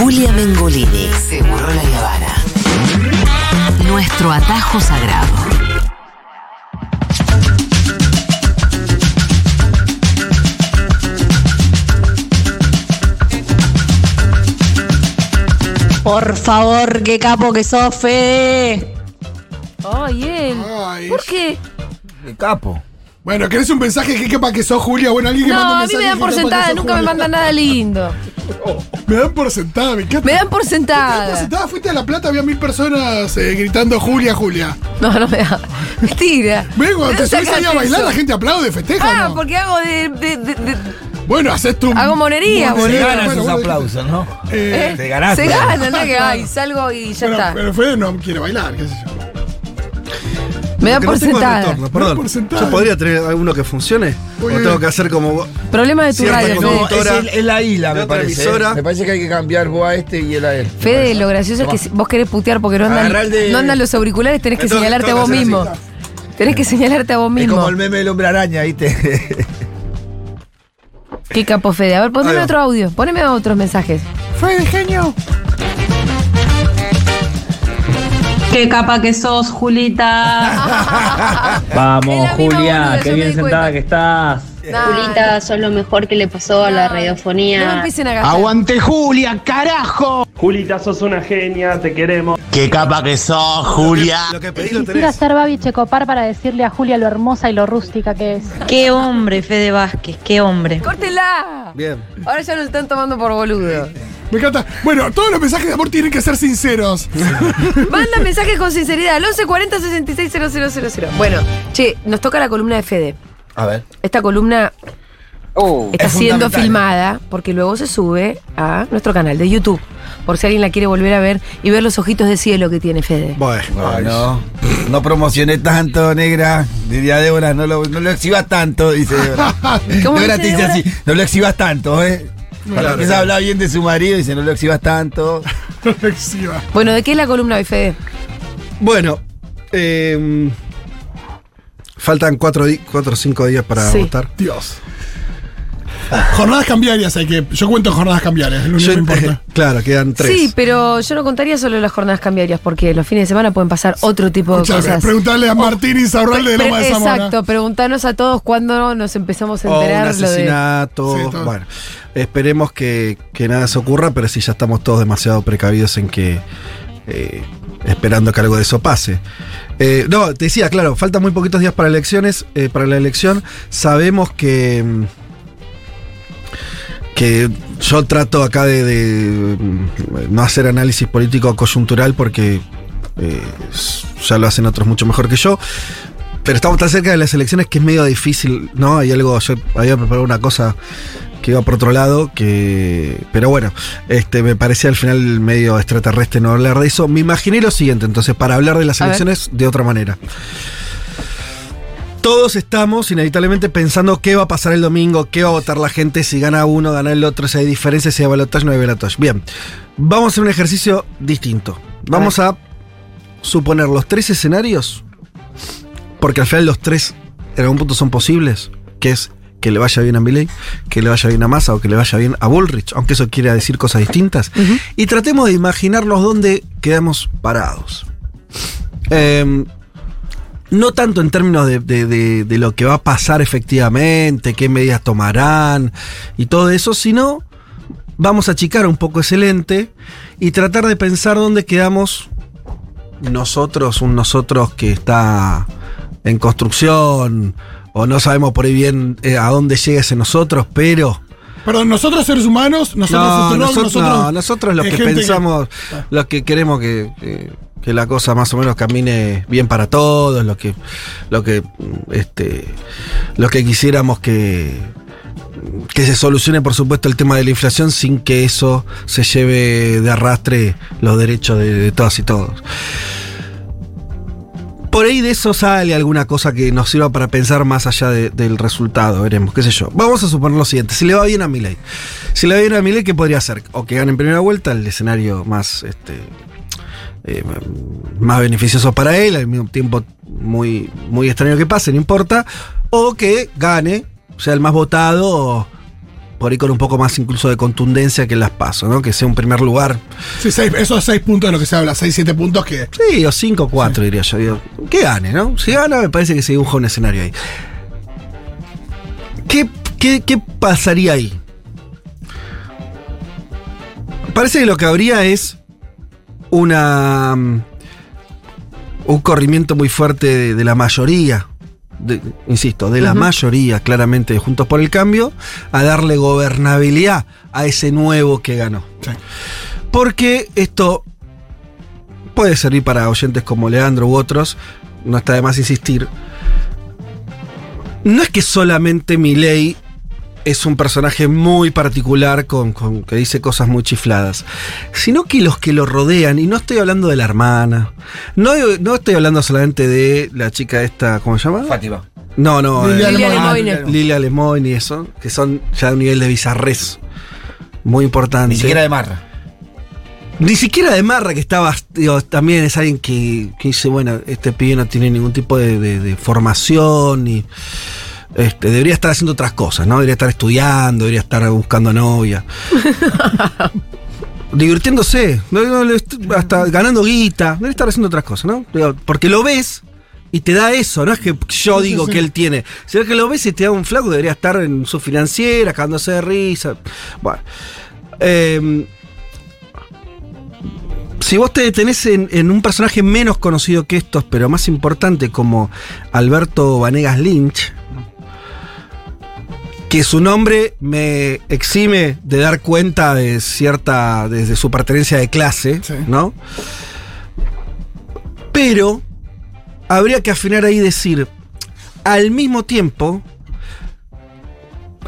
Julia Mengolini. Seguro la Habana. Nuestro atajo sagrado. Por favor, qué capo que sos, Fede. Ay, él. Ay, ¿Por qué? El capo. Bueno, ¿querés un mensaje que quepa que sos Julia? Bueno, alguien que manda No, un a mí mensaje me dan que por quepa que sentada, sos nunca me Julia. mandan nada lindo. Me dan por sentada, me encanta. Me dan por Me dan por sentada. sentada, fuiste a La Plata, había mil personas eh, gritando Julia, Julia. No, no me da. Mentira. Ven, cuando ¿De te subís ahí a bailar, la gente aplaude, festeja. Ah, ¿no? porque hago de. de- de- de- Bueno, haces tu. Hago monería, Se boludo. ganan esos aplausos, ¿no? eh, ¿eh? Te ganaste. Se gana, no que ay, salgo y ya pero, está. pero Fede no quiere bailar, qué sé yo. Me Que por no tengo sentada. retorno, No perdón. por sentada. ¿Yo podría tener alguno que funcione? Uy, ¿O tengo que hacer como vos? Problema de tu Cierta radio, no. Es, el- es la isla, me parece. emisora. ¿eh? Me parece que hay que cambiar vos a este y él a él. Fede, lo gracioso es que vos querés putear porque no andan, el de- no andan los auriculares, tenés que Tengo- señalarte a vos mismo. Tenés que señalarte a vos Es mismo. como el meme del hombre araña, ¿viste? Qué capo, Fede. A ver, poneme otro audio. Poneme otros mensajes. Fede, genio. Qué capa que sos, Julita. Vamos, Julia, boluda, qué bien sentada cuenta. que estás. Nah, Julita, sos lo mejor que le pasó a la no radiofonía. empiecen a. ¡Aguante Julia, carajo! Julita, sos una genia, te queremos. ¡Qué capa que sos, Julia! Lo que pedí lo Quisiera tenés. ser Babi Checopar para decirle a Julia lo hermosa y lo rústica que es. qué hombre, Fede Vázquez, qué hombre. ¡Córtela! Bien. Ahora ya nos están tomando por boludo. Me encanta. Bueno, todos los mensajes de amor tienen que ser sinceros. Manda mensajes con sinceridad al 1140 66 000. Bueno, che, nos toca la columna de Fede. A ver. Esta columna está es siendo filmada porque luego se sube a nuestro canal de YouTube. Por si alguien la quiere volver a ver y ver los ojitos de cielo que tiene Fede. Bueno, No, promocioné tanto, negra. Diría Débora, no lo, no lo exhibas tanto, dice Débora. ¿Cómo Débora dice te dice Débora? así, no lo exhibas tanto, ¿eh? Claro, empieza a hablar bien de su marido, dice, no lo exhibas tanto. Reflexiva. Bueno, ¿de qué es la columna hoy, Fede? Bueno, eh, faltan cuatro, o cinco días para Sí. votar. Dios. Jornadas cambiarias hay que. Yo cuento en jornadas cambiarias, lo único Yo- que importa. claro, quedan tres. Sí, pero yo no contaría solo las jornadas cambiarias porque los fines de semana pueden pasar otro tipo de cosas. preguntarle a Martín Insaurralde de Pre- Loma de Zamora. Exacto, preguntanos a todos cuándo nos empezamos a O un enterar lo de. asesinato. Sí, bueno, esperemos que, que nada se ocurra, pero sí ya estamos todos demasiado precavidos en que. eh, esperando que algo de eso pase. Eh, no, te decía, claro, faltan muy poquitos días para elecciones, eh, para la elección. Sabemos que. Que yo trato acá de, de, mm, no hacer análisis político coyuntural porque eh, ya lo hacen otros mucho mejor que yo. Pero estamos tan cerca de las elecciones que es medio difícil, ¿no? Hay algo, yo había preparado una cosa que iba por otro lado, que. Pero bueno, este me parecía al final medio extraterrestre no hablar de eso. Me imaginé lo siguiente, entonces, para hablar de las elecciones de otra manera. Todos estamos inevitablemente pensando qué va a pasar el domingo, qué va a votar la gente, si gana uno, gana el otro, si hay diferencias, si hay balotaje, no hay balotaje. Bien, vamos a hacer un ejercicio distinto. Vamos a suponer los tres escenarios, porque al final los tres en algún punto son posibles, que es que le vaya bien a Milley, que le vaya bien a Massa o que le vaya bien a Bullrich, aunque eso quiera decir cosas distintas. Y tratemos de imaginarnos dónde quedamos parados. Em, no tanto en términos de, de- de- lo que va a pasar efectivamente, qué medidas tomarán y todo eso, sino vamos a achicar un poco ese lente y tratar de pensar dónde quedamos nosotros, un nosotros que está en construcción o no sabemos por ahí bien eh, a dónde llega ese nosotros, pero... Perdón, nosotros seres humanos, nosotros No, nosotros, no, nosotros los eh, que pensamos, los que queremos que, que- que la cosa más o menos camine bien para todos, los que, lo que, este, los que quisiéramos que, que se solucione, por supuesto, el tema de la inflación sin que eso se lleve de arrastre los derechos de, de todas y todos. Por ahí de eso sale alguna cosa que nos sirva para pensar más allá de- del resultado, veremos, qué sé yo. Vamos a suponer lo siguiente, si le va bien a Milei. Si le va bien a Milei, ¿qué podría hacer? O que gane en primera vuelta, el escenario más, este, eh, más beneficioso para él, al mismo tiempo muy, muy extraño que pase, no importa. O que gane, sea el más votado por ahí con un poco más incluso de contundencia que en las paso, ¿no? Que sea un primer lugar. Sí, seis, esos seis puntos de lo que se habla, seis, siete puntos que. Sí, o cinco cuatro, diría yo. Digo, que gane, ¿no? Si gana, me parece que se dibuja un escenario ahí. ¿Qué, qué, qué pasaría ahí? Parece que lo que habría es una. mm, un corrimiento muy fuerte de, de la mayoría. De- insisto, de la mayoría, claramente, de Juntos por el Cambio, a darle gobernabilidad a ese nuevo que ganó. Sí. Porque esto puede servir para oyentes como Leandro u otros, no está de más insistir. No es que solamente Milei es un personaje muy particular con, con- que dice cosas muy chifladas, sino que los que lo rodean, y no estoy hablando de la hermana, no, no estoy hablando solamente de la chica esta, ¿cómo se llama? Fátima. No, no, Lilia eh, Lilia Lemoyne. Lemoyne. Lilia Lemoyne y eso, que son ya de un nivel de bizarrez muy importante. Ni siquiera de Marra. Ni siquiera de Marra, que estaba, digo, también es alguien que, que dice, bueno, este pibe no tiene ningún tipo de, de- de formación y este, debería estar haciendo otras cosas, ¿no? Debería estar estudiando, debería estar buscando novia. Divirtiéndose, hasta ganando guita, debería estar haciendo otras cosas, ¿no? Porque lo ves y te da eso, no es que yo digo que él tiene, sino que lo ves y te da un flaco, debería estar en su financiera, cagándose de risa. Bueno. Em, si vos te detenés en, en un personaje menos conocido que estos, pero más importante como Alberto Vanegas Lynch, que su nombre me exime de dar cuenta de cierta, desde su pertenencia de clase, Sí. ¿no? Pero habría que afinar ahí y decir, al mismo tiempo,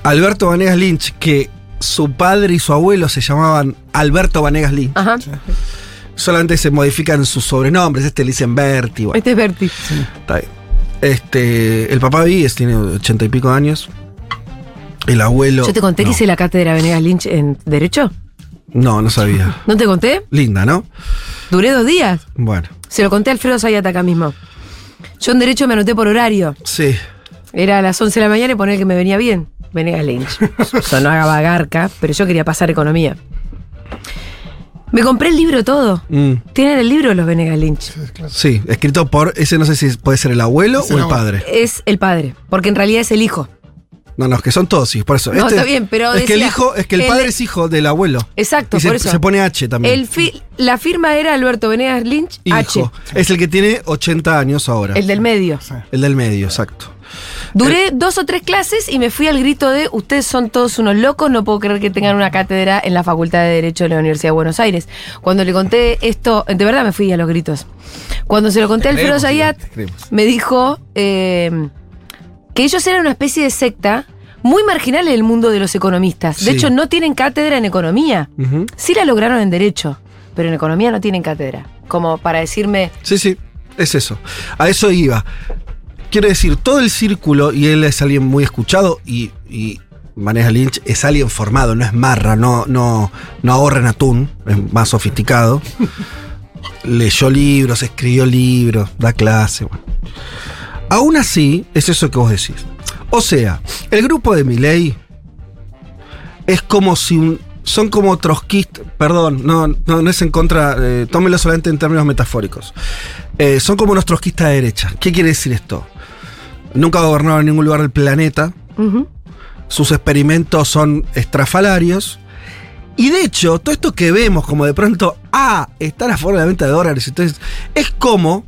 Alberto Vanegas Lynch, que su padre y su abuelo se llamaban Alberto Vanegas Lynch, Ajá. solamente se modifican sus sobrenombres, este le dicen Berti, bueno, Este es Berti. está bien. Este, el papá Víes tiene ochenta y pico de años. El abuelo. Yo te conté que hice la cátedra Venegas Lynch en Derecho. No, no sabía. ¿No te conté? Linda, ¿no? Duré dos días. Bueno, Se lo conté a Alfredo Sayata acá mismo. Yo en Derecho me anoté por horario. sí. Era a las 11 de la mañana y poner que me venía bien. Venegas Lynch. Sonaba garca, pero yo quería pasar economía. Me compré el libro todo. Mm, Tienen el libro los Venegas Lynch. sí, escrito por. Ese no sé si puede ser el abuelo Es o el el abuelo. padre. Es el padre, porque en realidad es el hijo. No, no, es que son todos, sí, por eso. No, está bien, pero Es que el hijo, es que el el- padre es hijo del abuelo. Exacto, Y se, por eso. se pone H también. El fi- la firma era Alberto Venegas Lynch H. hijo. Es el que tiene 80 años ahora. El del medio. El del medio, exacto. Duré dos o tres clases y me fui al grito de ustedes son todos unos locos, no puedo creer que tengan una cátedra en la Facultad de Derecho de la Universidad de Buenos Aires. Cuando le conté esto, de verdad me fui a los gritos. Cuando se lo conté a Alfredo Zayat, me dijo eh, que ellos eran una especie de secta muy marginal en el mundo de los economistas. De Sí. hecho, no tienen cátedra en economía. Sí la lograron en Derecho, pero en economía no tienen cátedra. Como para decirme, Sí, sí, es eso. A eso iba. Quiero decir, todo el círculo, y él es alguien muy escuchado y, y Maneja Lynch es alguien formado, no es marra, no, no, no ahorra en atún, es más sofisticado. Leyó libros, escribió libros, da clase. bueno. Aún así, es eso que vos decís. O sea, el grupo de Miley es como si un. Son como trotskistas. Perdón, no, no, no es en contra. Eh, tómelo solamente en términos metafóricos. Eh, son como unos trotskistas de derecha. ¿Qué quiere decir esto? Nunca gobernaron en ningún lugar del planeta. Sus experimentos son estrafalarios. Y de hecho, todo esto que vemos, como de pronto, ah, está la forma de la venta de dólares. Entonces, es como,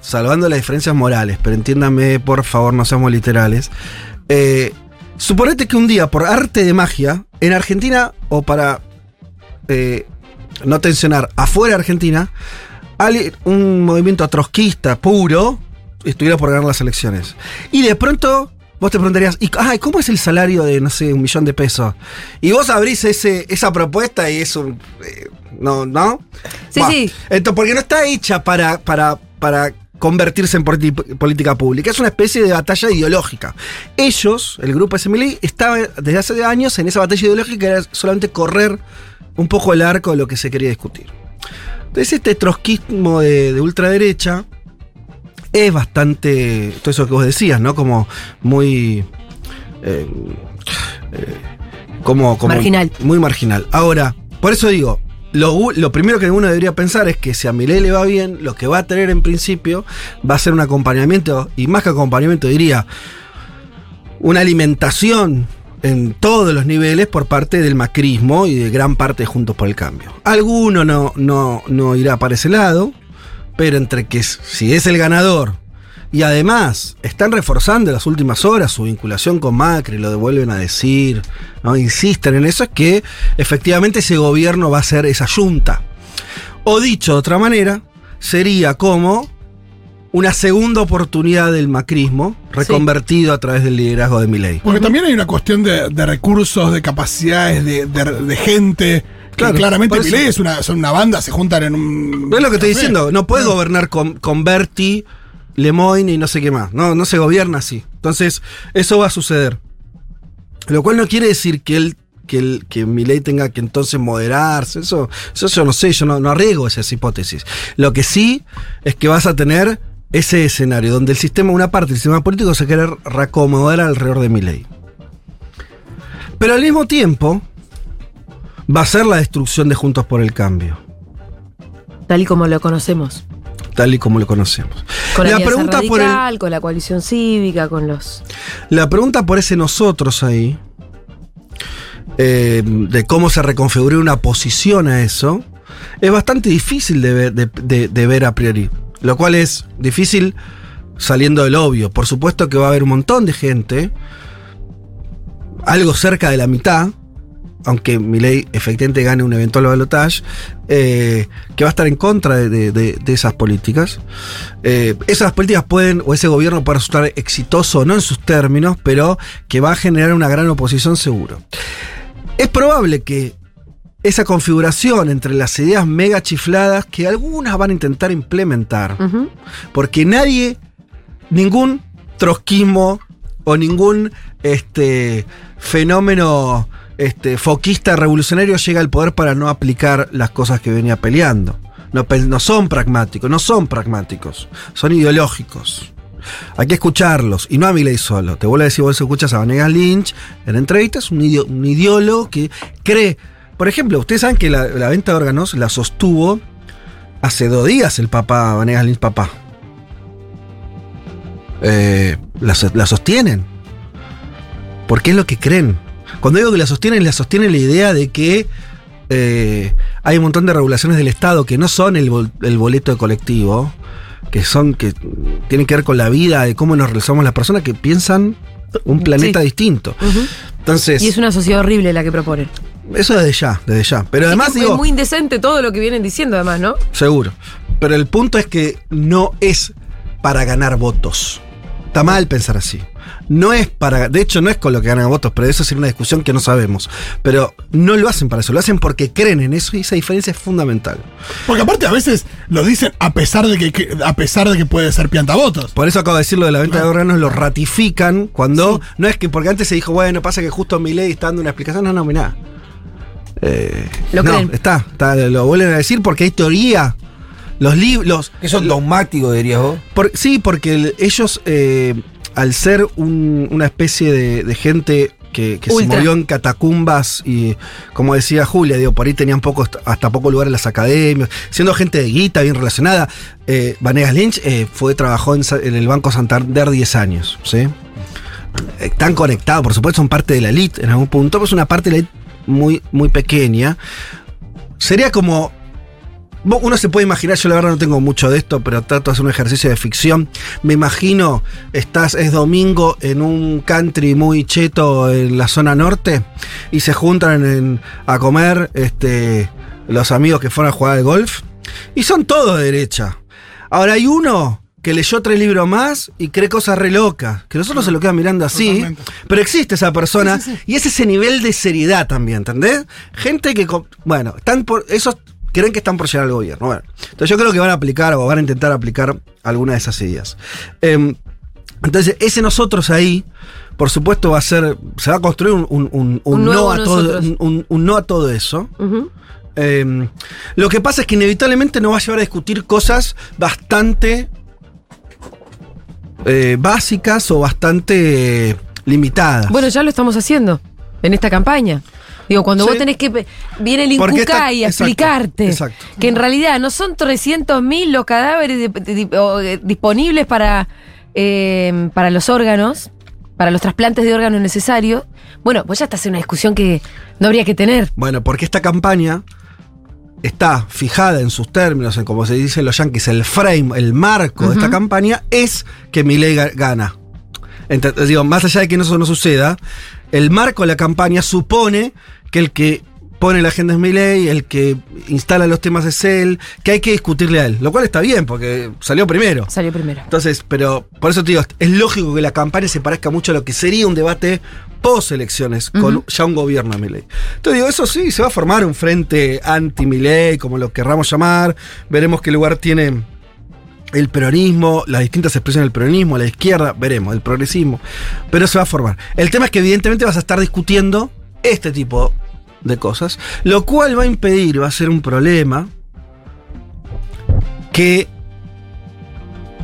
salvando las diferencias morales, pero entiéndame, por favor, no seamos literales. Eh, suponete que un día, por arte de magia, en Argentina, o para eh, no tensionar, afuera de Argentina, un movimiento trotskista puro estuviera por ganar las elecciones. Y de pronto vos te preguntarías, ¿y ay, cómo es el salario de, no sé, un millón de pesos? Y vos abrís ese, esa propuesta y es un... eh, no, ¿no? Sí, sí. Entonces, porque no está hecha para, para, para convertirse en política pública, es una especie de batalla ideológica. Ellos, el grupo SMLI, estaba desde hace años en esa batalla ideológica que era solamente correr un poco el arco de lo que se quería discutir. Entonces este trotskismo de, de ultraderecha es bastante, todo eso que vos decías, ¿no? Como muy... eh, eh, como, como Marginal. Muy marginal. Ahora, por eso digo, lo, lo primero que uno debería pensar es que si a Milei le va bien, lo que va a tener en principio va a ser un acompañamiento, y más que acompañamiento diría, una alimentación en todos los niveles por parte del macrismo y de gran parte de Juntos por el Cambio. Alguno no, no, no irá para ese lado, pero entre que si es el ganador y además están reforzando en las últimas horas su vinculación con Macri, lo devuelven a decir, ¿no? insisten en eso, es que efectivamente ese gobierno va a ser esa junta. O dicho de otra manera, sería como una segunda oportunidad del macrismo reconvertido a través del liderazgo de Milei. Porque también hay una cuestión de, de recursos, de capacidades, de, de- de gente. que claramente Milei es una, son una banda, se juntan en un. No es lo que estoy diciendo, no puedes gobernar con, con Berti, Lemoyne y no sé qué más. No, no se gobierna así. Entonces, eso va a suceder. Lo cual no quiere decir que él, que él, que tenga que entonces moderarse. Eso, eso yo no sé, yo no, no arriesgo esas hipótesis. Lo que sí es que vas a tener ese escenario donde el sistema, una parte del sistema político se quiere reacomodar alrededor de Milei. Pero al mismo tiempo, va a ser la destrucción de Juntos por el Cambio. Tal y como lo conocemos. tal y como lo conocemos. Con la, pregunta por el, con la coalición cívica, con los. la pregunta por ese nosotros ahí, eh, de cómo se reconfigura una posición a eso, es bastante difícil de ver, de- de- de ver a priori. Lo cual es difícil saliendo del obvio. Por supuesto que va a haber un montón de gente, algo cerca de la mitad, aunque Milei efectivamente gane un eventual balotage, eh, que va a estar en contra de, de- de- de esas políticas. Eh, esas políticas pueden, o ese gobierno puede resultar exitoso, no en sus términos, pero que va a generar una gran oposición seguro. Es probable que esa configuración entre las ideas mega chifladas que algunas van a intentar implementar, porque nadie, ningún trotskismo o ningún este, fenómeno este, foquista revolucionario llega al poder para no aplicar las cosas que venía peleando. No, son pragmáticos, no son pragmáticos, son ideológicos. Hay que escucharlos, y no a Milei solo. Te vuelvo a decir, vos escuchas a Vanegas Lynch en entrevistas, un, un ideólogo que cree. Por ejemplo, ustedes saben que la, venta de órganos la sostuvo hace dos días el papá, Vanegas Lynch papá. Eh, la, la sostienen. Porque es lo que creen. Cuando digo que la sostienen, la sostienen la idea de que eh, hay un montón de regulaciones del Estado que no son el, bol- el boleto de colectivo, que son, que tienen que ver con la vida, de cómo nos relacionamos las personas que piensan un planeta Sí. distinto. Entonces, Y es una sociedad horrible la que proponen. eso desde ya, desde ya. Pero además es, digo, es muy indecente todo lo que vienen diciendo, además, ¿no? seguro. Pero el punto es que no es para ganar votos. Está mal pensar así. No es para. De hecho, no es con lo que ganan votos, pero eso sería una discusión que no sabemos. Pero no lo hacen para eso, lo hacen porque creen en eso y esa diferencia es fundamental. Porque aparte a veces lo dicen a pesar de que, que- a pesar de que puede ser piantavotos. Por eso acabo de decir lo de la venta de órganos, lo ratifican cuando. No es que porque antes se dijo, bueno, pasa que justo mi ley está dando una explicación. No, no, mirá. Eh, Lo no, creen. está, está, lo vuelven a decir porque hay teoría. Los libros. Que son dogmáticos, dirías vos. Por- sí, porque el- ellos, eh, al ser un- una especie de, de gente que, que se movió en catacumbas y, como decía Julia, digo, por ahí tenían poco, hasta poco lugar en las academias, siendo gente de guita, bien relacionada. Eh, Vanegas Lynch eh, fue, trabajó en, el Banco Santander 10 años, ¿sí? Están conectados, por supuesto, son parte de la elite en algún punto, pero es una parte de la elite muy, muy pequeña. Sería como Uno se puede imaginar, yo la verdad no tengo mucho de esto, pero trato de hacer un ejercicio de ficción. Me imagino, estás, es domingo en un country muy cheto en la zona norte y se juntan en- a comer este, los amigos que fueron a jugar al golf y son todos de derecha. Ahora hay uno que leyó tres libros más y cree cosas re locas, que nosotros se lo quedan mirando así, Totalmente. pero existe esa persona Sí, sí, sí. y es ese nivel de seriedad también, ¿entendés? Gente que, bueno, están por, esos creen que están por llegar al gobierno. Bueno, entonces yo creo que van a aplicar o van a intentar aplicar alguna de esas ideas. Em, entonces, ese nosotros ahí, por supuesto, va a ser, se va a construir un, un- un- un Un no, a todo, no a todo eso. Em, lo que pasa es que inevitablemente nos va a llevar a discutir cosas bastante eh, básicas o bastante limitadas. Bueno, ya lo estamos haciendo en esta campaña. Digo, cuando Sí. vos tenés que. Viene el está- Incucay a exacto, explicarte exacto. que en realidad no son 300.000 los cadáveres de- de- de- o, eh, disponibles para, eh, para los órganos, para los trasplantes de órganos necesarios. Bueno, pues ya estás en una discusión que no habría que tener. Bueno, porque esta campaña está fijada en sus términos, en como se dice en los yankees, el frame, el marco de esta campaña es que Milei ga- gana. Ent- digo, más allá de que eso no suceda, el marco de la campaña supone que el que pone la agenda es Milei, el que instala los temas es él, que hay que discutirle a él, lo cual está bien porque salió primero. Salió primero. Entonces, pero por eso te digo, es lógico que la campaña se parezca mucho a lo que sería un debate post elecciones con ya un gobierno de Milei. Entonces digo, eso sí, se va a formar un frente anti-Milei, como lo querramos llamar. Veremos qué lugar tiene el peronismo, las distintas expresiones del peronismo, la izquierda, veremos, el progresismo. Pero se va a formar. El tema es que evidentemente vas a estar discutiendo este tipo de cosas, lo cual va a impedir, va a ser un problema que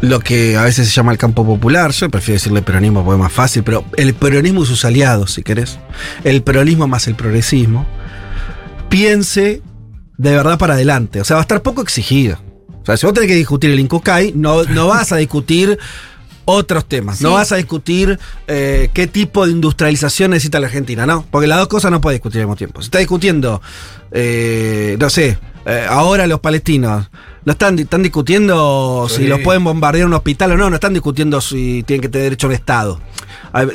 lo que a veces se llama el campo popular, yo prefiero decirle peronismo porque es más fácil, pero el peronismo y sus aliados, si querés, el peronismo más el progresismo, piense de verdad para adelante. O sea, va a estar poco exigido. O sea, si vos tenés que discutir el Incucay, no, no vas a discutir otros temas. No vas a discutir eh, qué tipo de industrialización necesita la Argentina, ¿no? Porque las dos cosas no puedes discutir al mismo tiempo. Si está discutiendo, eh, no sé, eh, ahora los palestinos, no están, están discutiendo Sí. si los pueden bombardear un hospital o no, no están discutiendo si tienen que tener derecho a un Estado.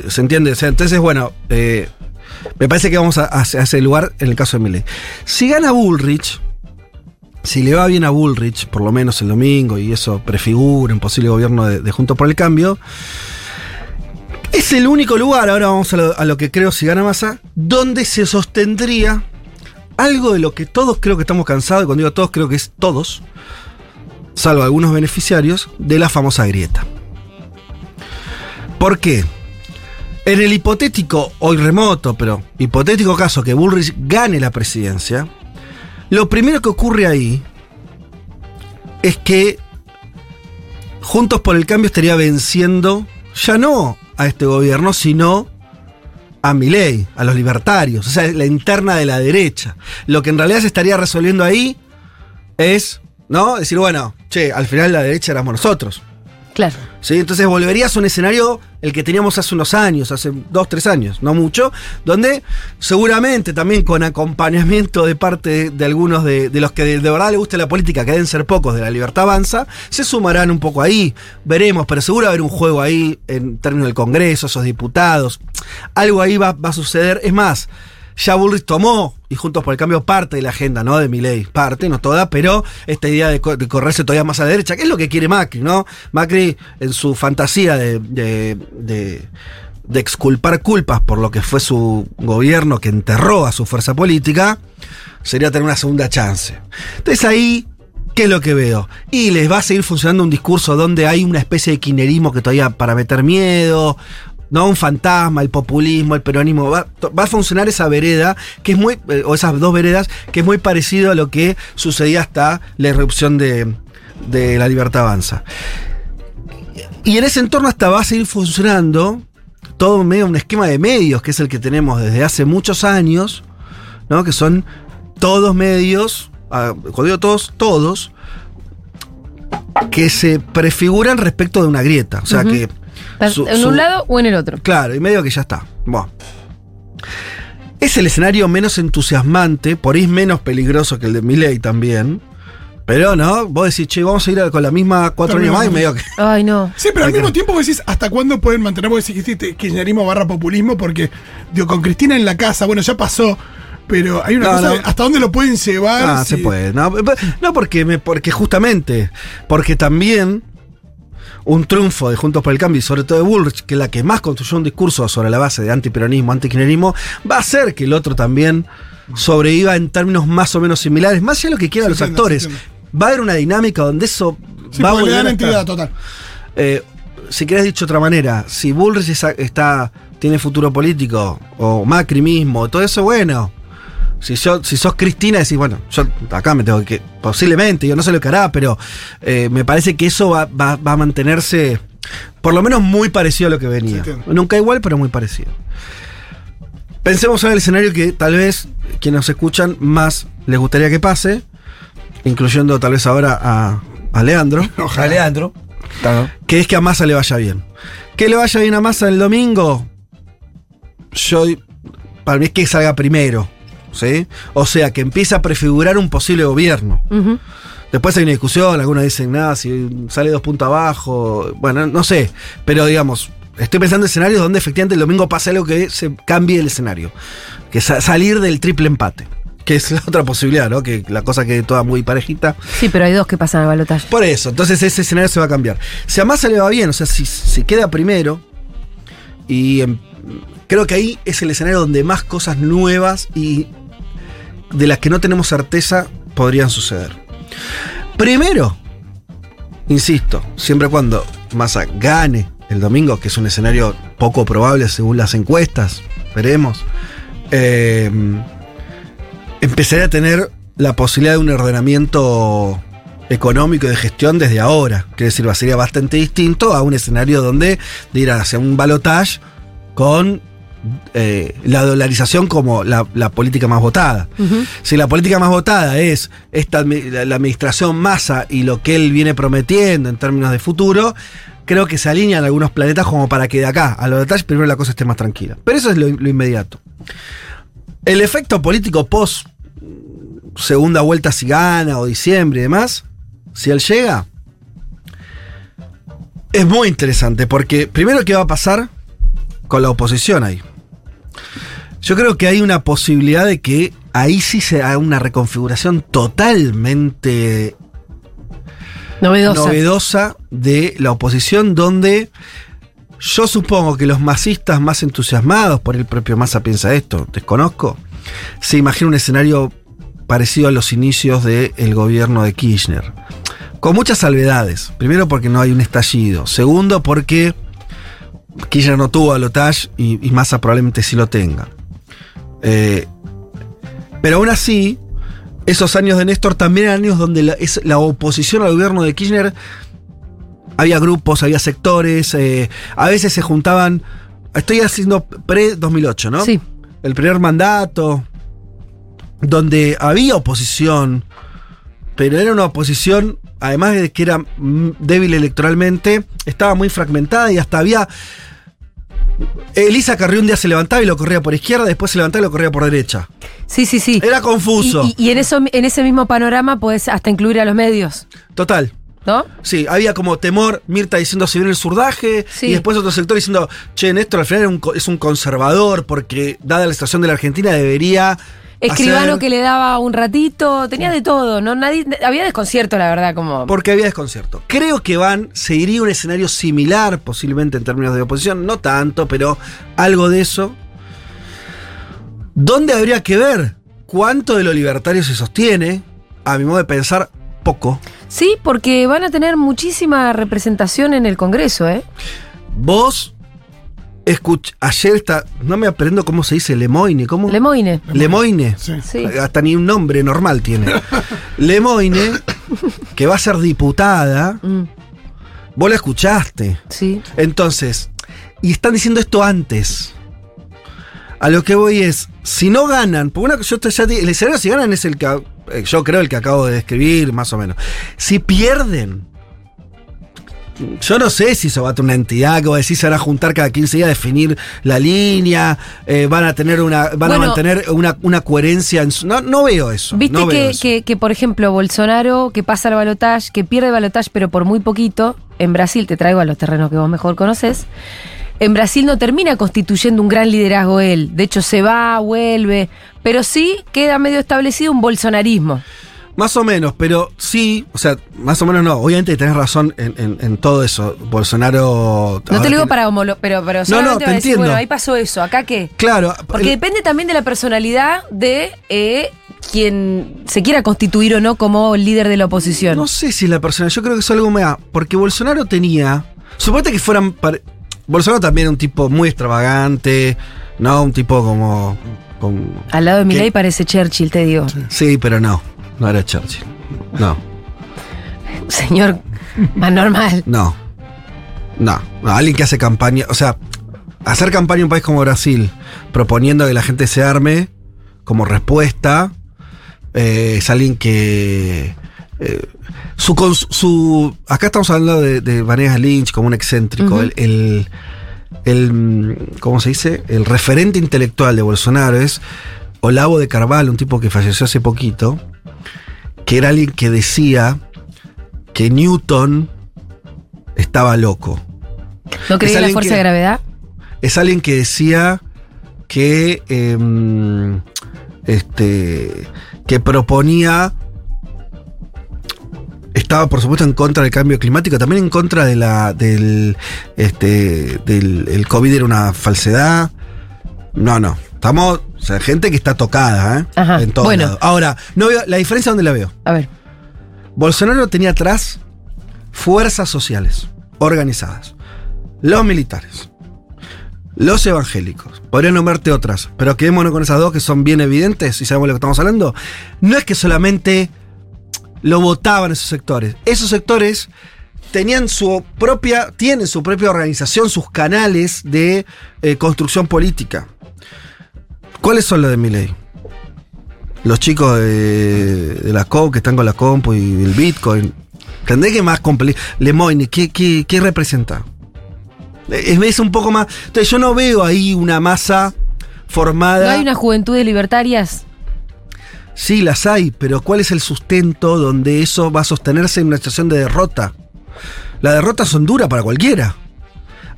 ¿Se entiende? O sea, entonces, bueno, me parece que vamos a, a- a ese lugar en el caso de Milley. Si gana Bullrich, si le va bien a Bullrich, por lo menos el domingo, y eso prefigura un posible gobierno de, de Juntos por el Cambio, es el único lugar, ahora vamos a lo, a lo que creo si gana Massa, donde se sostendría algo de lo que todos creo que estamos cansados, y cuando digo todos creo que es todos, salvo algunos beneficiarios, de la famosa grieta. ¿Por qué? En el hipotético, hoy remoto, pero hipotético caso que Bullrich gane la presidencia, lo primero que ocurre ahí es que Juntos por el Cambio estaría venciendo ya no a este gobierno, sino a Milei, a los libertarios, o sea, la interna de la derecha. Lo que en realidad se estaría resolviendo ahí es, ¿no? Decir, bueno, che, al final la derecha éramos nosotros. Claro. ¿sí? Entonces volverías a un escenario el que teníamos hace unos años, hace dos, tres años, no mucho, donde seguramente también con acompañamiento de parte de, algunos de, los que de, verdad les gusta la política, que deben ser pocos de la libertad avanza, se sumarán un poco ahí, veremos, pero seguro haber un juego ahí en términos del Congreso, esos diputados, algo ahí va a suceder, es más. Ya Bullrich tomó, y Juntos por el Cambio, parte de la agenda, ¿no? De mi ley. Parte, no toda, pero esta idea de, de correrse todavía más a la derecha, que es lo que quiere Macri, ¿no? Macri, en su fantasía de, de, de- de exculpar culpas por lo que fue su gobierno que enterró a su fuerza política, sería tener una segunda chance. Entonces ahí, ¿qué es lo que veo? Y les va a seguir funcionando un discurso donde hay una especie de quinerismo que todavía para meter miedo, ¿no? Un fantasma, el populismo, el peronismo. Va, va a funcionar esa vereda, que es muy, eh, o esas dos veredas, que es muy parecido a lo que sucedía hasta la irrupción de, de la libertad avanza. Y en ese entorno hasta va a seguir funcionando todo medio un esquema de medios, que es el que tenemos desde hace muchos años, ¿no? Que son todos medios, ah, cuando digo todos, todos, que se prefiguran respecto de una grieta. O sea que. ¿Estás su- en su- un lado o en el otro? Claro, y medio que ya está. Bueno. Es el escenario menos entusiasmante, por ahí es menos peligroso que el de Milley también. Pero no, vos decís, che, vamos a ir con la misma cuatro años más y medio que. Ay, no. Sí, pero al mismo tiempo vos decís, ¿hasta cuándo pueden mantener? Vos decís que kirchnerismo barra populismo, porque, digo, con Cristina en la casa, bueno, ya pasó, pero hay una No, cosa, no. ¿hasta dónde lo pueden llevar? Ah, si- se puede. No, no porque, me, porque justamente, porque también un triunfo de Juntos por el Cambio y sobre todo de Bullrich, que es la que más construyó un discurso sobre la base de antiperonismo, antikirchnerismo, va a hacer que el otro también sobreviva en términos más o menos similares, más allá de lo que quieran los actores. Va a haber una dinámica donde eso Sí, va a volver a entidad total. Eh, si querés dicho de otra manera, si Bullrich está, tiene futuro político, o Macri mismo, todo eso, bueno. Si, yo, si sos Cristina, decís, bueno, yo acá me tengo que. Posiblemente, yo no sé lo que hará, pero eh, me parece que eso va, va- va a mantenerse por lo menos muy parecido a lo que venía. Nunca igual, pero muy parecido. Pensemos en el escenario que tal vez quienes nos escuchan más les gustaría que pase, incluyendo tal vez ahora a, a Leandro, A Leandro. Claro. que es que a Massa le vaya bien. Que le vaya bien a Massa el domingo, yo, para mí es que salga primero, ¿sí? O sea, que empiece a prefigurar un posible gobierno. Después hay una discusión, algunos dicen, nada, si sale dos puntos abajo, bueno, no sé, pero digamos, estoy pensando en escenarios donde efectivamente el domingo pase algo que se cambie el escenario, que sa- salir del triple empate, que es la otra posibilidad, ¿no? Que la cosa quede toda muy parejita. Sí, pero hay dos que pasan al balotaje. Por eso, entonces ese escenario se va a cambiar. Si a Massa le va bien, o sea, si, si queda primero, y em, creo que ahí es el escenario donde más cosas nuevas y de las que no tenemos certeza podrían suceder. Primero, insisto, siempre cuando Massa gane el domingo, que es un escenario poco probable según las encuestas, veremos, eh, empezaría a tener la posibilidad de un ordenamiento económico y de gestión desde ahora. Quiere decir, sería bastante distinto a un escenario donde de ir hacia un balotage con eh, la dolarización como la, la política más votada. Si la política más votada es esta, la, la administración masa y lo que él viene prometiendo en términos de futuro, creo que se alinean algunos planetas como para que de acá a los detalles primero la cosa esté más tranquila. Pero eso es lo, lo inmediato. El efecto político post segunda vuelta si gana o diciembre y demás, si él llega, es muy interesante porque primero qué va a pasar con la oposición ahí. Yo creo que hay una posibilidad de que ahí sí se haga una reconfiguración totalmente Novedosa. novedosa de la oposición donde yo supongo que los masistas más entusiasmados, por el propio Massa piensa esto, desconozco, se imagina un escenario parecido a los inicios del gobierno de Kirchner. Con muchas salvedades. Primero porque no hay un estallido. Segundo porque Kirchner no tuvo balotage y, y Massa probablemente sí lo tenga. Eh, pero aún así, esos años de Néstor también eran años donde la, es- la oposición al gobierno de Kirchner había grupos, había sectores, eh, a veces se juntaban. Estoy haciendo pre-2008, ¿no? Sí. El primer mandato, donde había oposición, pero era una oposición, además de que era mm, débil electoralmente, estaba muy fragmentada y hasta había. Elisa Carrió un día se levantaba y lo corría por izquierda, después se levantaba y lo corría por derecha. Sí, sí, sí. Era confuso. Y, y- y en, eso, en ese mismo panorama podés hasta incluir a los medios, Total. ¿no? Sí, había como temor, Mirta diciendo si viene el surdaje, Sí. y después otro sector diciendo, che, Néstor al final un es un conservador porque, dada la situación de la Argentina, debería. Escribano hacer- que le daba un ratito, tenía de todo, ¿no? Nadie, había desconcierto, la verdad, como. Porque había desconcierto. Creo que van, seguiría un escenario similar, posiblemente en términos de oposición, no tanto, pero algo de eso. ¿Dónde habría que ver cuánto de lo libertario se sostiene? A mi modo de pensar, poco. Sí, porque van a tener muchísima representación en el Congreso, ¿eh? Vos, escuch ayer está, no me aprendo cómo se dice, Lemoine, ¿cómo? Lemoine. Lemoine. Sí. Sí. Hasta ni un nombre normal tiene. Lemoine, que va a ser diputada, Mm, vos la escuchaste. sí. Entonces, y están diciendo esto antes. A lo que voy es, si no ganan, porque una, yo te- ya te- el escenario si ganan es el que, eh, yo creo el que acabo de describir, más o menos. Si pierden, yo no sé si se va a tener una entidad que va a decir se van a juntar cada 15 días a definir la línea, eh, van a tener una, van a mantener una, una coherencia en su, no, no veo eso. Viste no veo que, eso. que, que, por ejemplo, Bolsonaro, que pasa al balotaje, que pierde el balotaje, pero por muy poquito, en Brasil, te traigo a los terrenos que vos mejor conoces, en Brasil no termina constituyendo un gran liderazgo él. De hecho, se va, vuelve, pero sí queda medio establecido un bolsonarismo. Más o menos, pero sí, o sea, más o menos no. Obviamente tenés razón en, en- en todo eso. Bolsonaro. No te lo digo para homolo, pero, pero No, no, te decir, entiendo. bueno, ahí pasó eso, ¿acá qué? Claro. Porque el- depende también de la personalidad de eh, quien se quiera constituir o no como líder de la oposición. no sé si la persona, yo creo que es algo mea. Porque Bolsonaro tenía. Suponete que fueran. pare- Bolsonaro también era un tipo muy extravagante, ¿no? Un tipo como. Al lado de. Milei parece Churchill, te digo. Sí, pero no. No era Churchill. No. Señor más normal. No. No. No, alguien que hace campaña. O sea, hacer campaña en un país como Brasil, proponiendo que la gente se arme como respuesta, eh, es alguien que. eh, su, su- acá estamos hablando de, de Vanegas Lynch como un excéntrico. El, el, el, ¿Cómo se dice? El referente intelectual de Bolsonaro es Olavo de Carvalho, un tipo que falleció hace poquito, que era alguien que decía que Newton estaba loco. ¿No creía en la fuerza que- de gravedad? Es alguien que decía que. em, este. que proponía. Estaba, por supuesto, en contra del cambio climático, también en contra de la. del. Este. del el COVID era una falsedad. No, no. Estamos. O sea, gente que está tocada, ¿eh? Ajá, En todos bueno. Ahora, no veo, la diferencia dónde la veo. A ver. Bolsonaro tenía atrás fuerzas sociales organizadas. Los militares. Los evangélicos. Podría nombrarte otras, pero quedémonos con esas dos que son bien evidentes y sabemos de lo que estamos hablando. No es que solamente lo votaban esos sectores. Esos sectores tenían su propia, tienen su propia organización, sus canales de eh, construcción política. ¿Cuáles son los de mi ley? Los chicos de, de la COP que están con la compu y el Bitcoin. ¿Entendés que más complejo? Lemoyne, ¿qué, qué, qué representa? Es, es un poco más. Entonces, yo no veo ahí una masa formada. ¿No hay una juventud de libertarias? Sí, las hay, pero ¿cuál es el sustento donde eso va a sostenerse en una situación de derrota? Las derrotas son duras para cualquiera.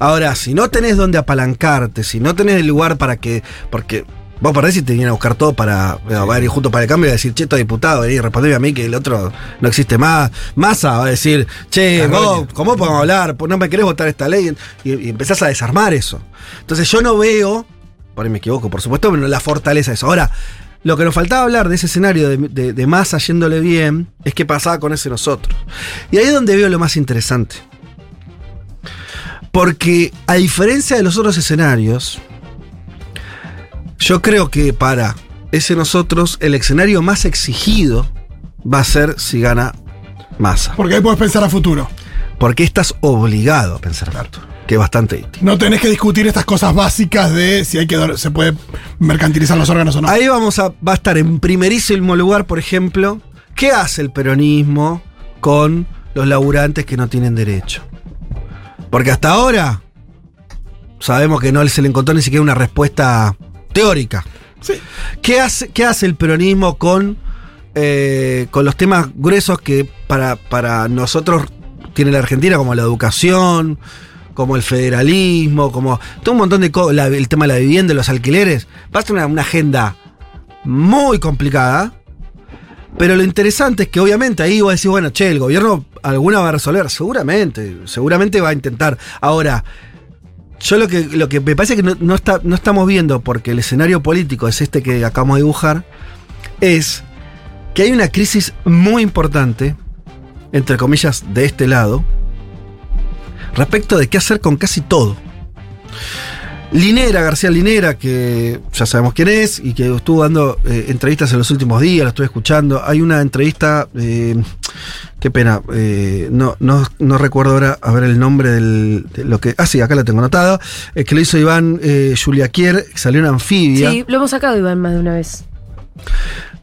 Ahora, si no tenés donde apalancarte, si no tenés el lugar para que. Porque vos perdés y te vienen a buscar todo para. bueno, va a ir junto para el cambio y decir, che, estoy diputado, vení, respondeme a mí que el otro no existe más. Massa va a decir, che, vos, ¿cómo podemos hablar? No me querés votar esta ley. Y, y empezás a desarmar eso. Entonces yo no veo, por ahí me equivoco, por supuesto, pero la fortaleza de eso. Ahora, lo que nos faltaba hablar de ese escenario de, de, de Massa yéndole bien es qué pasaba con ese nosotros. Y ahí es donde veo lo más interesante. Porque a diferencia de los otros escenarios, yo creo que para ese nosotros el escenario más exigido va a ser si gana Massa. Porque ahí puedes pensar a futuro. Porque estás obligado a pensar futuro, que es bastante. No tenés que discutir estas cosas básicas de si hay que se puede mercantilizar los órganos o no. Ahí vamos a, va a estar en primerísimo lugar, por ejemplo, ¿qué hace el peronismo con los laburantes que no tienen derecho? Porque hasta ahora sabemos que no se le encontró ni siquiera una respuesta teórica. ¿Qué, hace, qué hace el peronismo con, eh, con los temas gruesos que para, para nosotros tiene la Argentina, como la educación, como el federalismo, como todo un montón de cosas, el tema de la vivienda, los alquileres? Va a ser una, una agenda muy complicada. Pero lo interesante es que obviamente ahí vos decís, bueno, che, el gobierno alguna va a resolver, seguramente, seguramente va a intentar. Ahora, yo lo que, lo que me parece que no, no está, no estamos viendo, porque el escenario político es este que acabamos de dibujar, es que hay una crisis muy importante, entre comillas, de este lado, respecto de qué hacer con casi todo. Linera, García Linera, que ya sabemos quién es y que estuvo dando eh, entrevistas en los últimos días, lo estuve escuchando. Hay una entrevista, eh, qué pena, eh, no, no, no recuerdo ahora a ver el nombre del, de lo que. Ah, sí, acá la tengo anotado. eh, que lo hizo Iván eh, Juliaquier, salió en Anfibia. Sí, lo hemos sacado, Iván, más de una vez.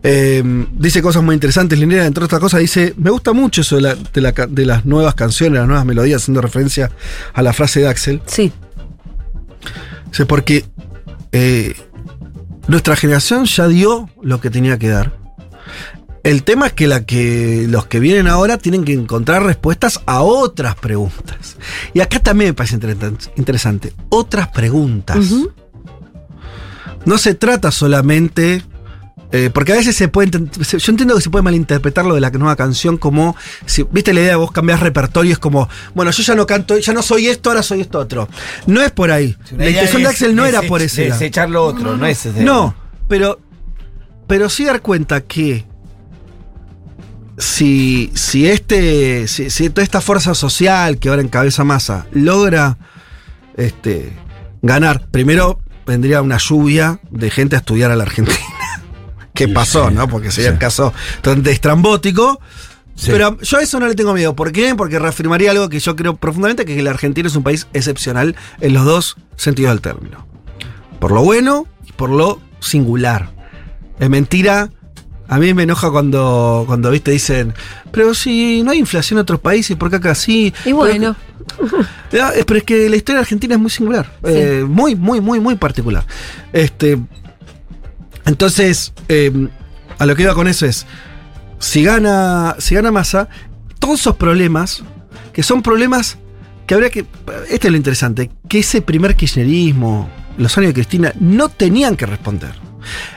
Eh, dice cosas muy interesantes. Linera, entre otras cosas, dice: Me gusta mucho eso de, la- de la ca- de las nuevas canciones, las nuevas melodías, haciendo referencia a la frase de Axel. Sí. Dice, porque eh, nuestra generación ya dio lo que tenía que dar. El tema es que, la que los que vienen ahora tienen que encontrar respuestas a otras preguntas. Y acá también me parece interes- interesante. Otras preguntas. No se trata solamente. eh, porque a veces se puede. Yo entiendo que se puede malinterpretar lo de la nueva canción como. Si, ¿Viste la idea de vos cambiar repertorio? Es como. Bueno, yo ya no canto, ya no soy esto, ahora soy esto otro. No es por ahí. La intención de Axel no era por ese lado. Desechar lo otro, no, es ese. No, pero, pero sí dar cuenta que si, si este, si, si toda esta fuerza social que ahora encabeza masa logra este, ganar, primero vendría una lluvia de gente a estudiar a la Argentina. ¿Qué pasó, no? Porque sería el caso totalmente estrambótico. Sí. Pero yo a eso no le tengo miedo. ¿Por qué? Porque reafirmaría algo que yo creo profundamente, que el argentino es un país excepcional en los dos sentidos del término. Por lo bueno y por lo singular. Es mentira. A mí me enoja cuando, cuando viste, dicen, pero si no hay inflación en otros países, ¿por qué acá sí? Y bueno, Pero es que la historia argentina es muy singular. eh, muy, muy, muy, muy particular. Este. Entonces, eh, a lo que iba con eso es. Si gana. Si gana masa, todos esos problemas, que son problemas que habría que. Este es lo interesante. Que ese primer kirchnerismo, los años de Cristina, no tenían que responder.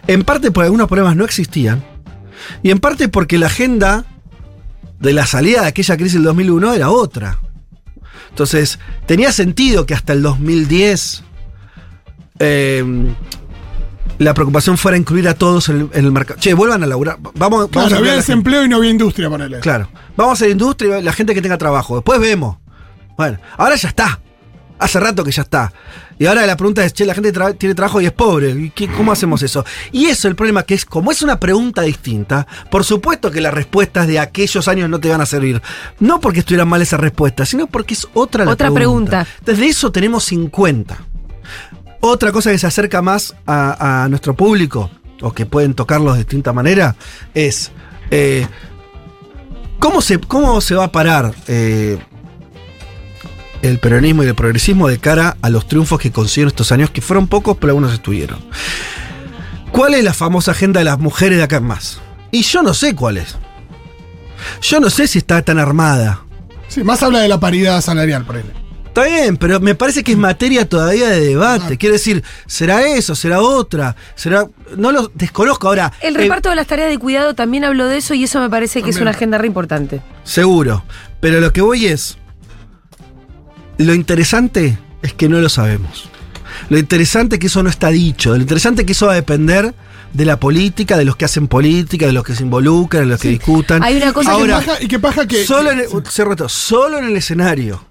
En parte porque algunos problemas no existían. Y en parte porque la agenda de la salida de aquella crisis del 2001 era otra. Entonces, tenía sentido que hasta el 2010 eh, la preocupación fuera incluir a todos en el, en el mercado. Che, vuelvan a laburar. Vamos, vamos a había la desempleo y no había industria, ponele. Claro. Vamos a hacer industria y la gente que tenga trabajo. Después vemos. Bueno, ahora ya está. Hace rato que ya está. Y ahora la pregunta es, che, la gente tra- tiene trabajo y es pobre. ¿Y qué- ¿Cómo hacemos eso? Y eso el problema que es, como es una pregunta distinta, por supuesto que las respuestas de aquellos años no te van a servir. No porque estuvieran mal esas respuestas, sino porque es otra la Otra pregunta. Desde eso tenemos 50. Otra cosa que se acerca más a, a nuestro público, o que pueden tocarlos de distinta manera, es eh, ¿cómo, se, cómo se va a parar eh, el peronismo y el progresismo de cara a los triunfos que consiguieron estos años, que fueron pocos, pero algunos estuvieron. ¿Cuál es la famosa agenda de las mujeres de acá en más? Y yo no sé cuál es. Yo no sé si está tan armada. Sí, más habla de la paridad salarial, por él. Está bien, pero me parece que es materia todavía de debate. Quiero decir, ¿será eso? ¿Será otra? ¿Será.? No lo desconozco ahora. el eh, reparto de las tareas de cuidado también habló de eso y eso me parece que es una agenda re importante. seguro. Pero lo que voy es. Lo interesante es que no lo sabemos. Lo interesante es que eso no está dicho. Lo interesante es que eso va a depender de la política, de los que hacen política, de los que se involucran, de los que discutan. Hay una cosa que Ahora, y, que paja, y que paja que. solo, en el, solo en el escenario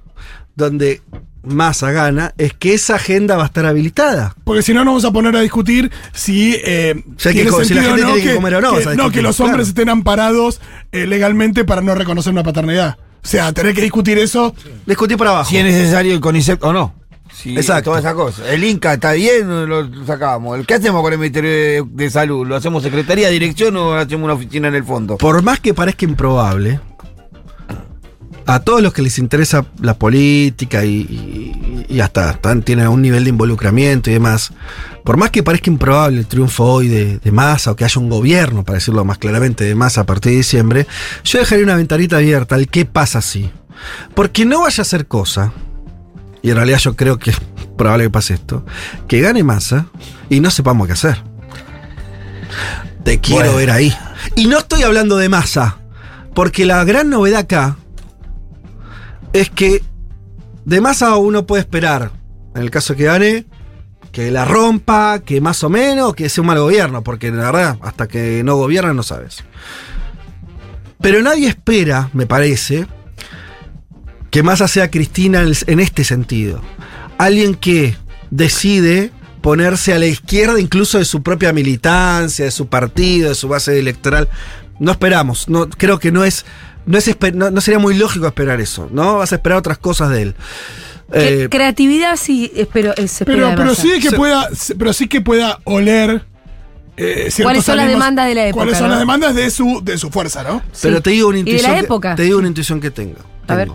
donde Massa gana es que esa agenda va a estar habilitada. Porque si no, nos vamos a poner a discutir si. Eh, sea, que si la gente o tiene que comer o no, Que, no, que los hombres claro. estén amparados eh, legalmente para no reconocer una paternidad. O sea, tener que discutir eso. Discutir por abajo. Si es necesario el CONICET o no. Si Exacto. Toda esa cosa. El Inca está bien, lo sacamos. ¿Qué hacemos con el Ministerio de, de Salud? ¿Lo hacemos secretaría, dirección o hacemos una oficina en el fondo? Por más que parezca improbable, a todos los que les interesa la política y, y- y hasta tienen un nivel de involucramiento y demás, por más que parezca improbable el triunfo hoy de, de Massa o que haya un gobierno, para decirlo más claramente, de Massa a partir de diciembre, yo dejaría una ventanita abierta al qué pasa si. Porque no vaya a ser cosa, y en realidad yo creo que es probable que pase esto, que gane Massa y no sepamos qué hacer. Te quiero Bueno. ver ahí. Y no estoy hablando de Massa, porque la gran novedad acá es que de Massa uno puede esperar, en el caso que gane, que la rompa, que más o menos, que sea un mal gobierno, porque la verdad, hasta que no gobierna no sabes. Pero nadie espera, me parece, que Massa sea Cristina en, este sentido. Alguien que decide ponerse a la izquierda incluso de su propia militancia, de su partido, de su base electoral. No esperamos, no, creo que no es, no, es esper- no, no sería muy lógico esperar eso, ¿no? Vas a esperar otras cosas de él. Que Eh, creatividad sí espero, eh, se espera Pero, pero sí que pueda, pero sí que pueda oler. eh, ¿Cuáles son las demandas de la época, ¿Cuáles son no? las demandas de su, de su fuerza, no? Pero te digo una Y de intuición. la que- época. te digo una intuición que tengo. A ver.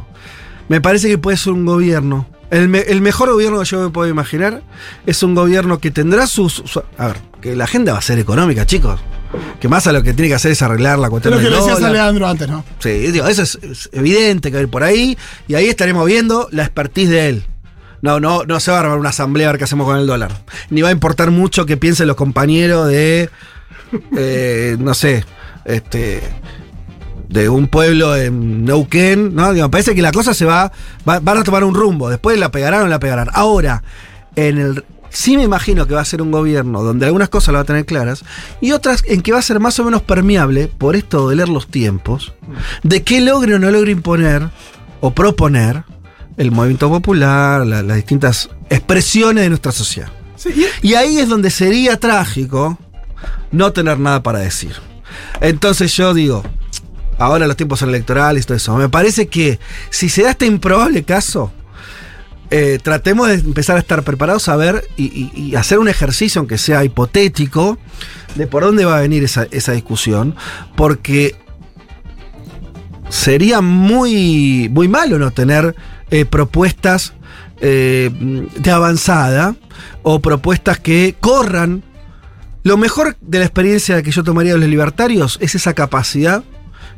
Me parece que puede ser un gobierno. El, me- el mejor gobierno que yo me puedo imaginar es un gobierno que tendrá sus. su- a ver, que la agenda va a ser económica, chicos. Que más a lo que tiene que hacer es arreglar la Es cuestión lo que le decías a. Leandro antes, ¿no? Sí, digo, eso es, es evidente que va a ir por ahí. Y ahí estaremos viendo la expertise de él. No, no, no se va a armar una asamblea a ver qué hacemos con el dólar. Ni va a importar mucho que piensen los compañeros de. eh, no sé. Este. De un pueblo en Neuquén, ¿no? Digo, parece que la cosa se va, va- Van a tomar un rumbo. Después la pegarán o la pegarán. Ahora, en el. Sí me imagino que va a ser un gobierno donde algunas cosas las va a tener claras y otras en que va a ser más o menos permeable por esto de leer los tiempos, de qué logre o no logre imponer o proponer el movimiento popular, la- las distintas expresiones de nuestra sociedad. Sí, y- Y ahí es donde sería trágico no tener nada para decir. Entonces yo digo, ahora los tiempos son electorales y todo eso. Me parece que si se da este improbable caso, eh, tratemos de empezar a estar preparados a ver y, hacer un ejercicio, aunque sea hipotético, de por dónde va a venir esa, esa discusión, porque sería muy, muy malo no tener eh, propuestas eh, de avanzada o propuestas que corran. Lo mejor de la experiencia que yo tomaría de los libertarios es esa capacidad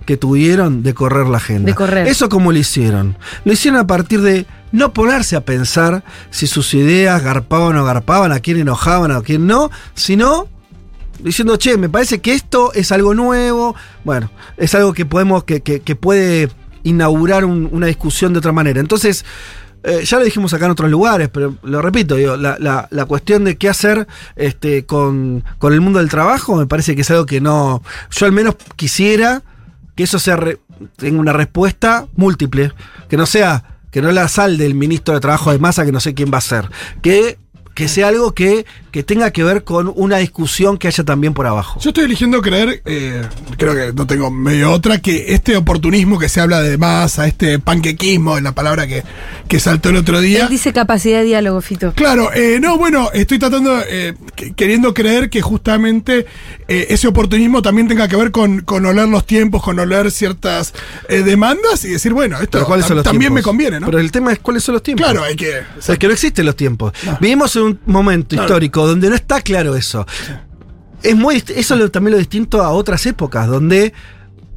que tuvieron de correr la agenda. De correr. Eso como lo hicieron. Lo hicieron a partir de no ponerse a pensar si sus ideas garpaban o garpaban, a quién enojaban, a quién no, sino diciendo, che, me parece que esto es algo nuevo, bueno, es algo que podemos, que, que- que puede inaugurar un- una discusión de otra manera. Entonces, eh, ya lo dijimos acá en otros lugares, pero lo repito, digo, la, la- la cuestión de qué hacer este, con, con el mundo del trabajo me parece que es algo que no, yo al menos quisiera que eso sea re- tenga una respuesta múltiple, que no sea, que no la sal del ministro de Trabajo de Masa, que no sé quién va a ser, que, que sea algo que, que tenga que ver con una discusión que haya también por abajo. Yo estoy eligiendo creer, eh, creo que no tengo medio otra, que este oportunismo que se habla de masa, este panquequismo, es la palabra que, que saltó el otro día. Él dice capacidad de diálogo, Fito. Claro, eh, no, bueno, estoy tratando, eh, que- queriendo creer que justamente eh, ese oportunismo también tenga que ver con, con oler los tiempos, con oler ciertas eh, demandas y decir, bueno, esto Pero ¿cuáles son tam- los también me conviene, ¿no? Pero el tema es cuáles son los tiempos. Claro, hay que... O sea, es que no existen los tiempos. Vivimos en un momento Claro. histórico donde no está claro eso. Es muy, eso es lo- también lo distinto a otras épocas, donde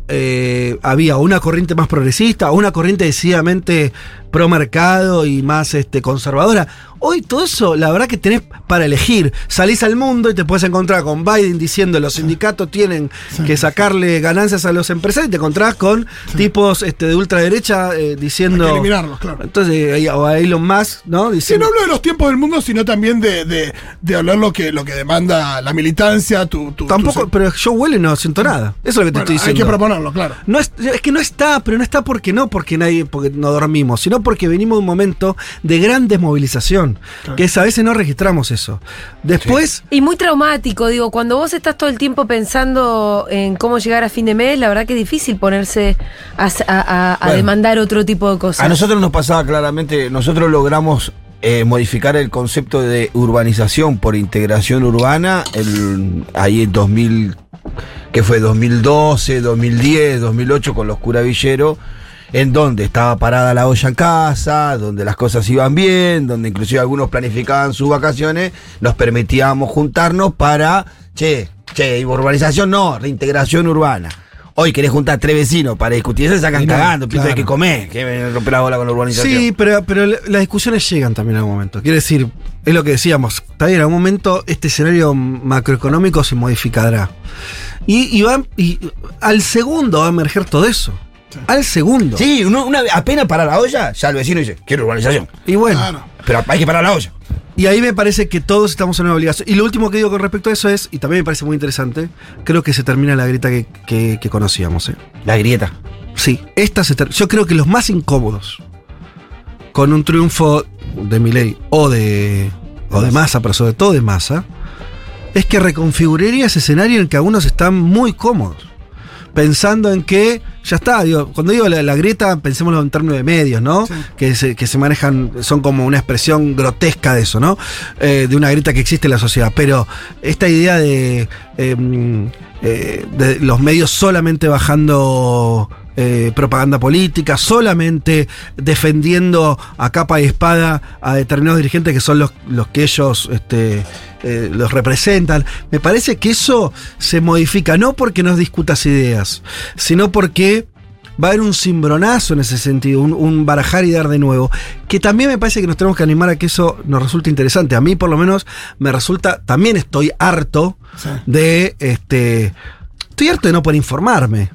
eh, había una corriente más progresista, una corriente decididamente pro mercado y más este, conservadora. Hoy todo eso, la verdad que tenés para elegir. Salís al mundo y te puedes encontrar con Biden diciendo los sindicatos tienen que sacarle ganancias a los empresarios y te encontrás con tipos este, de ultraderecha eh, diciendo... Hay que eliminarlos, claro. Entonces, o a Elon Musk, ¿no? Sí, Diciendo, no hablo de los tiempos del mundo, sino también de, de, de hablar lo que, lo que demanda la militancia, tu... tu Tampoco, tu- pero yo huele no siento nada. Eso es lo que te Bueno, estoy hay diciendo. que proponerlo, claro. No es, es que no está, pero no está porque no, porque nadie, porque no dormimos, sino porque venimos de un momento de gran desmovilización, que es, a veces no registramos eso. Después, Y muy traumático, digo, cuando vos estás todo el tiempo pensando en cómo llegar a fin de mes, la verdad que es difícil ponerse a, a- a- a Bueno. demandar otro tipo de cosas. A nosotros nos pasaba claramente, nosotros logramos eh, modificar el concepto de urbanización por integración urbana el, ahí en 2000, que fue 2012, 2010, 2008 con los curavilleros, en donde estaba parada la olla en casa, donde las cosas iban bien, donde inclusive algunos planificaban sus vacaciones, nos permitíamos juntarnos para, che, che, urbanización no, reintegración urbana. Hoy querés juntar tres vecinos para discutir, se sacan no, cagando, piensan claro. que comer, que me rompe la bola con la urbanización. sí, pero, pero la- las discusiones llegan también en algún momento. Quiere decir, es lo que decíamos, bien, en algún momento este escenario macroeconómico se modificará. Y, y va, y al segundo va a emerger todo eso. Al segundo. Sí, uno, una, apenas para la olla, ya el vecino dice, quiero urbanización. Y bueno. Claro. Pero hay que parar la olla. Y ahí me parece que todos estamos en una obligación. Y lo último que digo con respecto a eso es, y también me parece muy interesante, creo que se termina la grieta que, que- que conocíamos. ¿eh? La grieta. Sí, esta se yo creo que los más incómodos con un triunfo de Milei o de, o de Massa, pero sobre todo de Massa, es que reconfiguraría ese escenario en el que algunos están muy cómodos. Pensando en que ya está, digo, cuando digo la, la grieta, pensémoslo en términos de medios, ¿no? Que, se, que se manejan, son como una expresión grotesca de eso, ¿no? Eh, de una grieta que existe en la sociedad. Pero esta idea de, eh, eh, de los medios solamente bajando eh, propaganda política, solamente defendiendo a capa y espada a determinados dirigentes que son los, los que ellos este, eh, los representan. Me parece que eso se modifica, no porque nos discutas ideas, sino porque va a haber un cimbronazo en ese sentido, un, un barajar y dar de nuevo, que también me parece que nos tenemos que animar a que eso nos resulte interesante. A mí por lo menos me resulta, también estoy harto Sí. de, este, estoy harto de no poder informarme.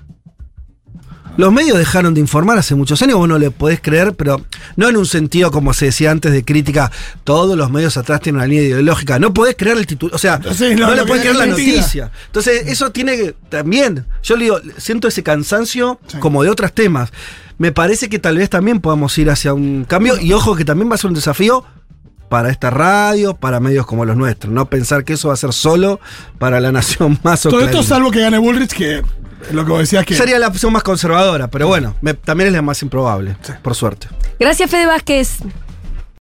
Los medios dejaron de informar hace muchos años, vos no le podés creer, pero no en un sentido como se decía antes de crítica, todos los medios atrás tienen una línea ideológica, no podés creer el título, o sea, no, no, le podés creer la mentira. noticia. Entonces, eso tiene que, también, yo le digo, siento ese cansancio Sí. como de otros temas. Me parece que tal vez también podamos ir hacia un cambio, y ojo que también va a ser un desafío para esta radio, para medios como los nuestros, no pensar que eso va a ser solo para la nación más o Todo esto Clarín. salvo que gane Bullrich, que Lo que vos decías que. Sería la opción más conservadora, pero bueno, me- también es la más improbable, por suerte. Gracias, Fede Vázquez.